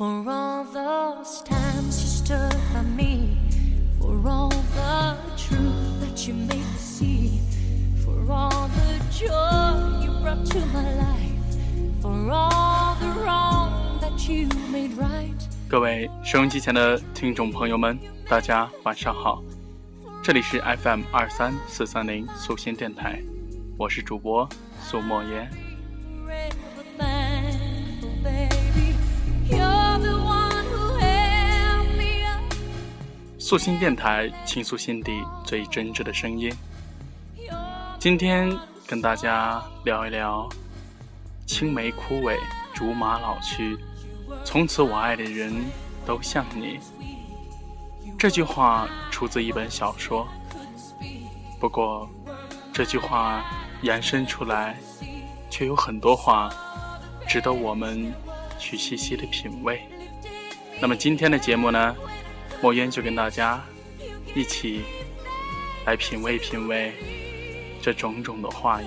For all those times you stood by me, for all the truth that you made me see, for all the joy you brought to my life, for all the wrong that you made right. 各位收音机前的听众朋友们，大家晚上好，这里是 FM 二三四三零素心电台，我是主播苏莫言。素心电台倾诉心底最真挚的声音。今天跟大家聊一聊“青梅枯萎，竹马老去，从此我爱的人都像你”。这句话出自一本小说，不过这句话延伸出来，却有很多话值得我们去细细的品味。那么今天的节目呢？莫言就跟大家一起来品味品味这种种的话语。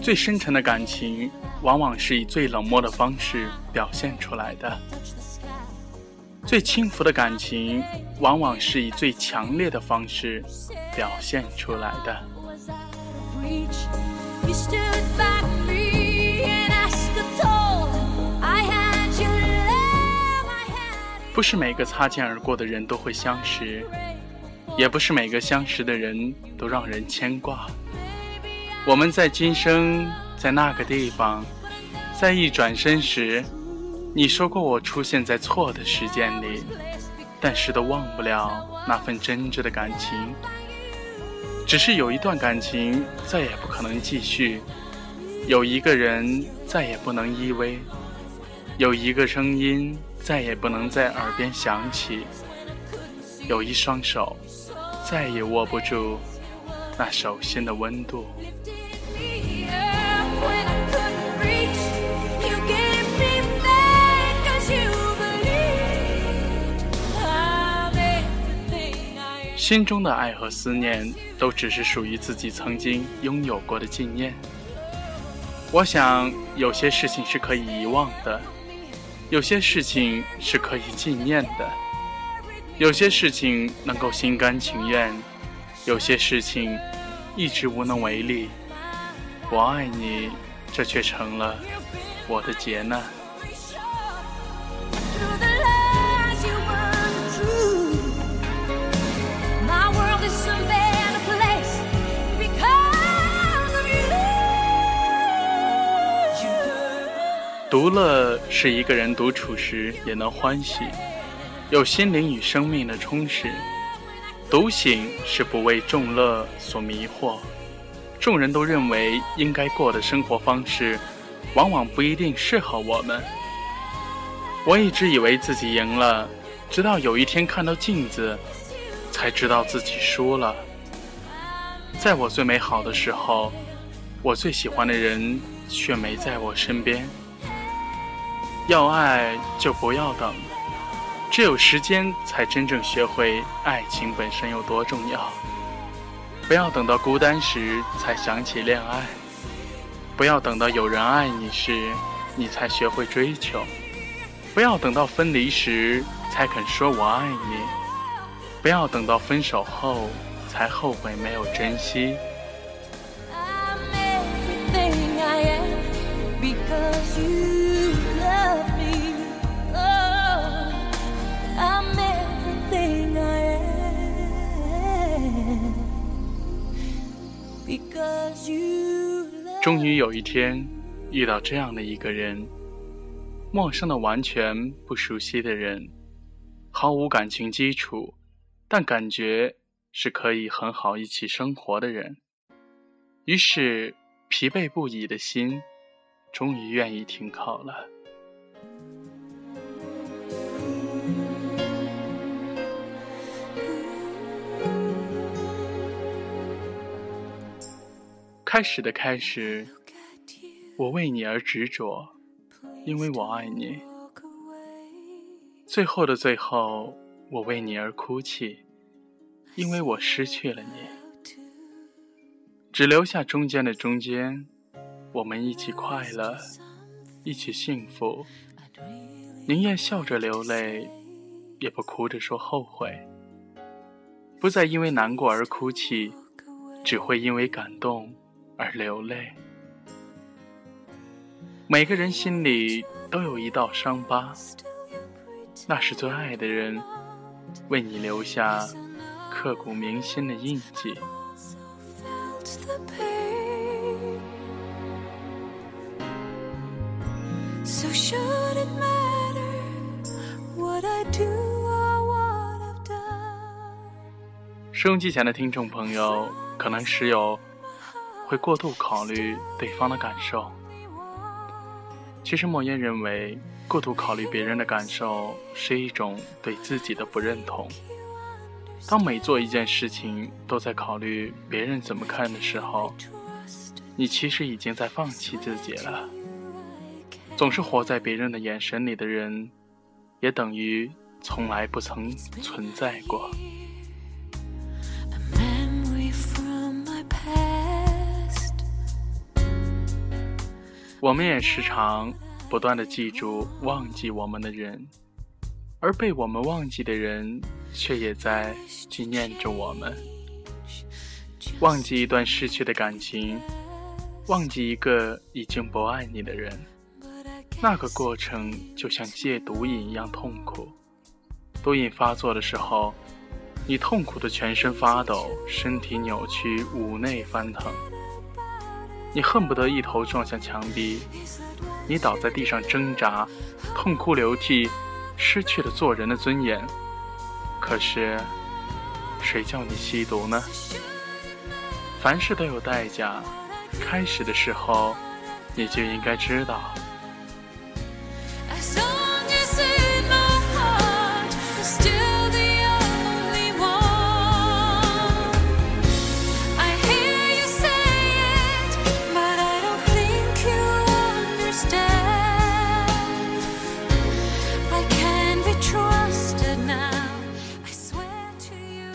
最深沉的感情往往是以最冷漠的方式表现出来的。最轻浮的感情，往往是以最强烈的方式表现出来的。不是每个擦肩而过的人都会相识，也不是每个相识的人都让人牵挂。我们在今生，在那个地方，在一转身时，你说过我出现在错的时间里，但是都忘不了那份真挚的感情。只是有一段感情再也不可能继续，有一个人再也不能依偎，有一个声音再也不能在耳边响起，有一双手再也握不住那手心的温度。心中的爱和思念，都只是属于自己曾经拥有过的纪念。我想，有些事情是可以遗忘的，有些事情是可以纪念的，有些事情能够心甘情愿，有些事情一直无能为力。我爱你，这却成了我的劫难。独乐是一个人独处时也能欢喜，有心灵与生命的充实；独醒是不为众乐所迷惑。众人都认为应该过的生活方式，往往不一定适合我们。我一直以为自己赢了，直到有一天看到镜子，才知道自己输了。在我最美好的时候，我最喜欢的人却没在我身边。要爱就不要等，只有时间才真正学会爱情本身有多重要。不要等到孤单时才想起恋爱，不要等到有人爱你时，你才学会追求，不要等到分离时才肯说我爱你，不要等到分手后才后悔没有珍惜。终于有一天，遇到这样的一个人，陌生的、完全不熟悉的人，毫无感情基础，但感觉是可以很好一起生活的人。于是，疲惫不已的心，终于愿意停靠了。开始的开始，我为你而执着，因为我爱你。最后的最后，我为你而哭泣，因为我失去了你，只留下中间的中间，我们一起快乐，一起幸福，宁愿笑着流泪，也不哭着说后悔，不再因为难过而哭泣，只会因为感动而流泪。每个人心里都有一道伤疤。那是最爱的人为你留下刻骨铭心的印记。收音机前的听众朋友，可能时有会过度考虑对方的感受。其实莫言认为。过度考虑别人的感受是一种对自己的不认同。当每做一件事情都在考虑别人怎么看的时候，你其实已经在放弃自己了。总是活在别人的眼神里的人，也等于从来不曾存在过。我们也时常。不断的记住忘记我们的人，而被我们忘记的人，却也在纪念着我们。忘记一段失去的感情，忘记一个已经不爱你的人，那个过程就像戒毒瘾一样痛苦。毒瘾发作的时候，你痛苦的全身发抖，身体扭曲，五内翻腾，你恨不得一头撞向墙壁。你倒在地上挣扎，痛哭流涕，失去了做人的尊严。可是，谁叫你吸毒呢？凡事都有代价，开始的时候，你就应该知道。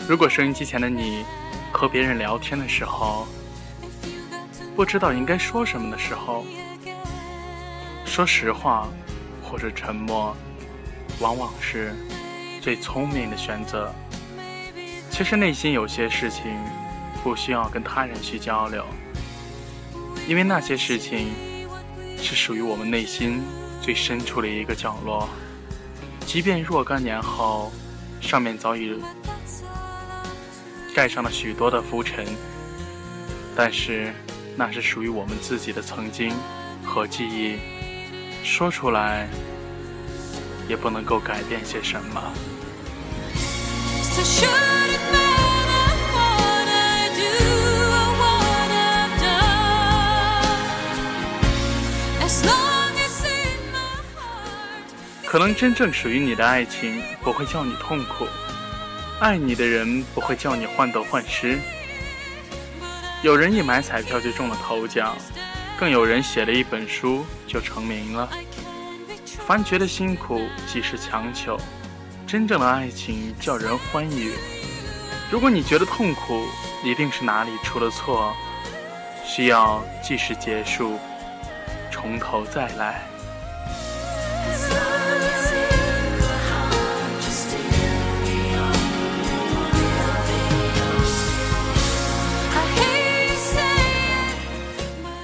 如果收音机前的你和别人聊天的时候，不知道应该说什么的时候，说实话或者沉默，往往是最聪明的选择。其实内心有些事情不需要跟他人去交流，因为那些事情是属于我们内心最深处的一个角落，即便若干年后，上面早已。盖上了许多的浮尘，但是那是属于我们自己的曾经和记忆，说出来也不能够改变些什么。可能真正属于你的爱情不会叫你痛苦。爱你的人不会叫你患得患失。有人一买彩票就中了头奖，更有人写了一本书就成名了。凡觉得辛苦即是强求，真正的爱情叫人欢愉。如果你觉得痛苦，一定是哪里出了错，需要即时结束，从头再来。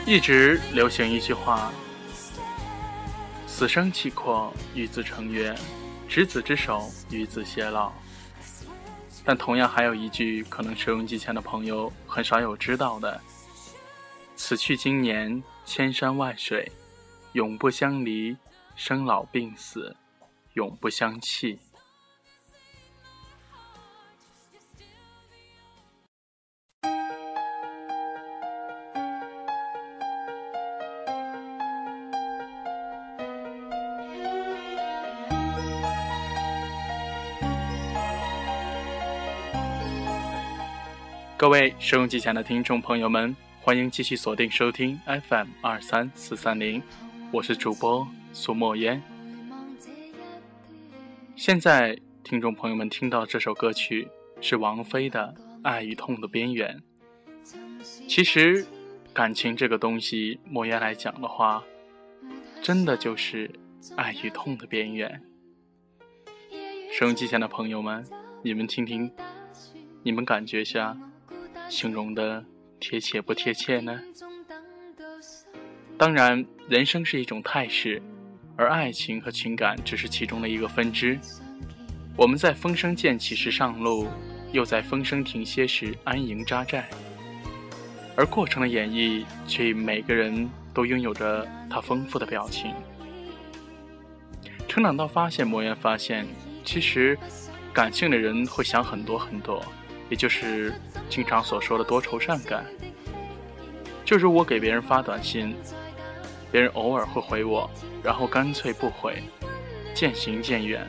一直流行一句话：“死生契阔，与子成约，执子之手，与子偕老。”但同样还有一句，可能收音机前的朋友很少有知道的：“此去经年，千山万水，永不相离；生老病死，永不相弃。”各位收音机前的听众朋友们，欢迎继续锁定收听 FM 二三四三零，我是主播苏墨烟。现在听众朋友们听到这首歌曲是王菲的《爱与痛的边缘》。其实，感情这个东西，莫言来讲的话，真的就是爱与痛的边缘。收音机前的朋友们，你们听听，你们感觉下，形容的贴切不贴切呢？当然，人生是一种态势，而爱情和情感只是其中的一个分支。我们在风声渐起时上路，又在风声停歇时安营扎寨，而过程的演绎却每个人都拥有着他丰富的表情。成长到发现，莫言发现，其实感性的人会想很多很多，也就是经常所说的多愁善感。就如我给别人发短信，别人偶尔会回我，然后干脆不回，渐行渐远。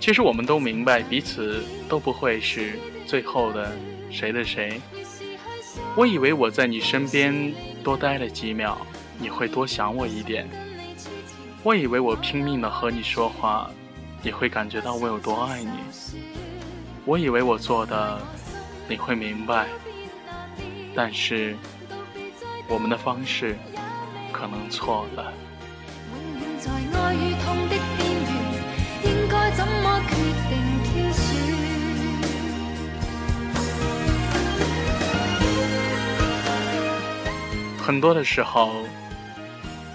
其实我们都明白，彼此都不会是最后的谁的谁。我以为我在你身边多待了几秒，你会多想我一点。我以为我拼命的和你说话，你会感觉到我有多爱你。我以为我做的你会明白，但是我们的方式可能错了。很多的时候，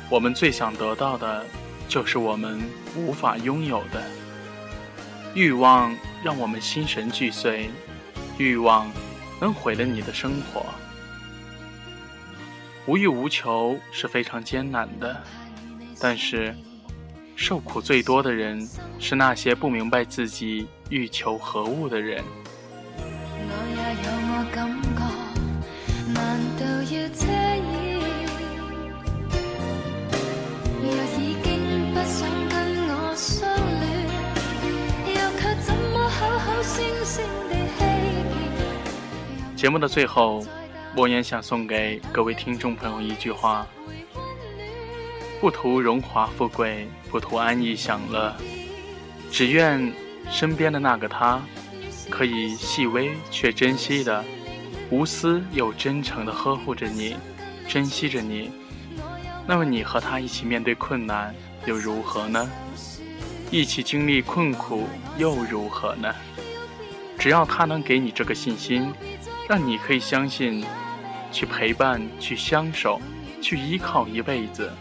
我们最想得到的，就是我们无法拥有的。欲望让我们心神俱碎，欲望能毁了你的生活。无欲无求是非常艰难的，但是受苦最多的人，是那些不明白自己欲求何物的人。节目的最后，莫言想送给各位听众朋友一句话：不图荣华富贵，不图安逸享乐，只愿身边的那个他，可以细微却珍惜的、无私又真诚的呵护着你，珍惜着你。那么你和他一起面对困难又如何呢？一起经历困苦又如何呢？只要他能给你这个信心。让你可以相信，去陪伴，去相守，去依靠一辈子。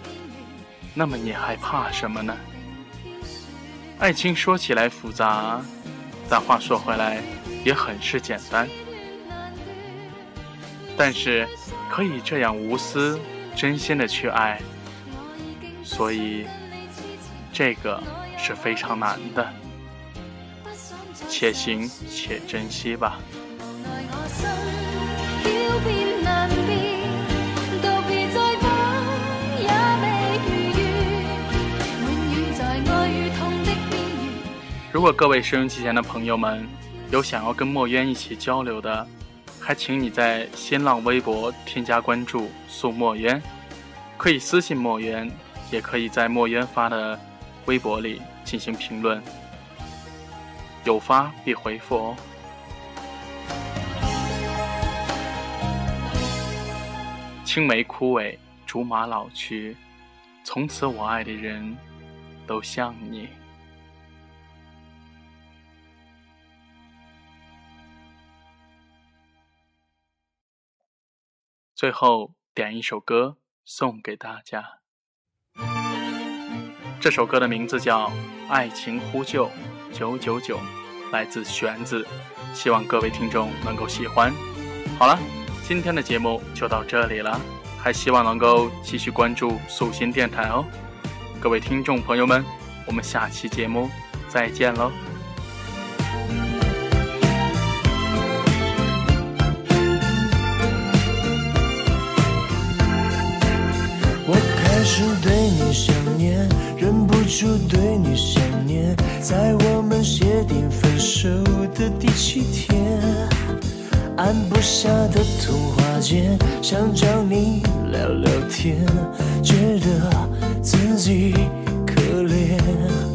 那么你还怕什么呢？爱情说起来复杂，但话说回来也很是简单。但是可以这样无私、真心的去爱，所以这个是非常难的。且行且珍惜吧。如果各位收音机前的朋友们有想要跟墨渊一起交流的，还请你在新浪微博添加关注“素墨渊”，可以私信墨渊，也可以在墨渊发的微博里进行评论，有发必回复哦。青梅枯萎，竹马老去，从此我爱的人都像你。最后点一首歌送给大家，这首歌的名字叫《爱情呼救九九九》，来自玄子，希望各位听众能够喜欢。好了，今天的节目就到这里了，还希望能够继续关注素心电台哦。各位听众朋友们，我们下期节目再见喽。我开始对你想念，忍不住对按不下的通话键，想找你聊聊天，觉得自己可怜。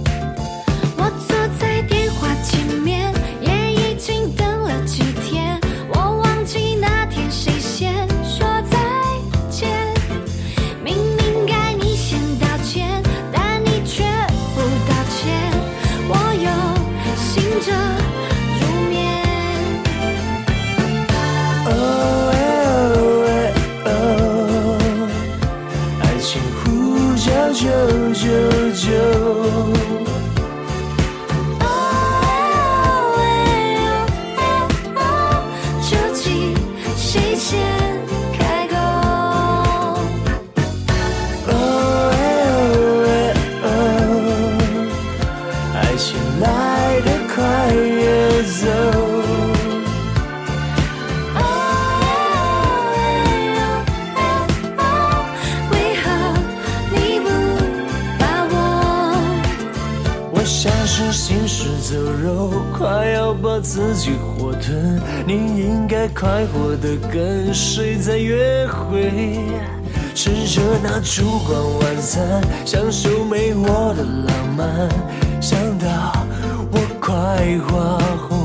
请呼叫九九九走肉快要把自己活吞。你应该快活的跟谁在约会？吃着那烛光晚餐享受没我的浪漫。想到我快花红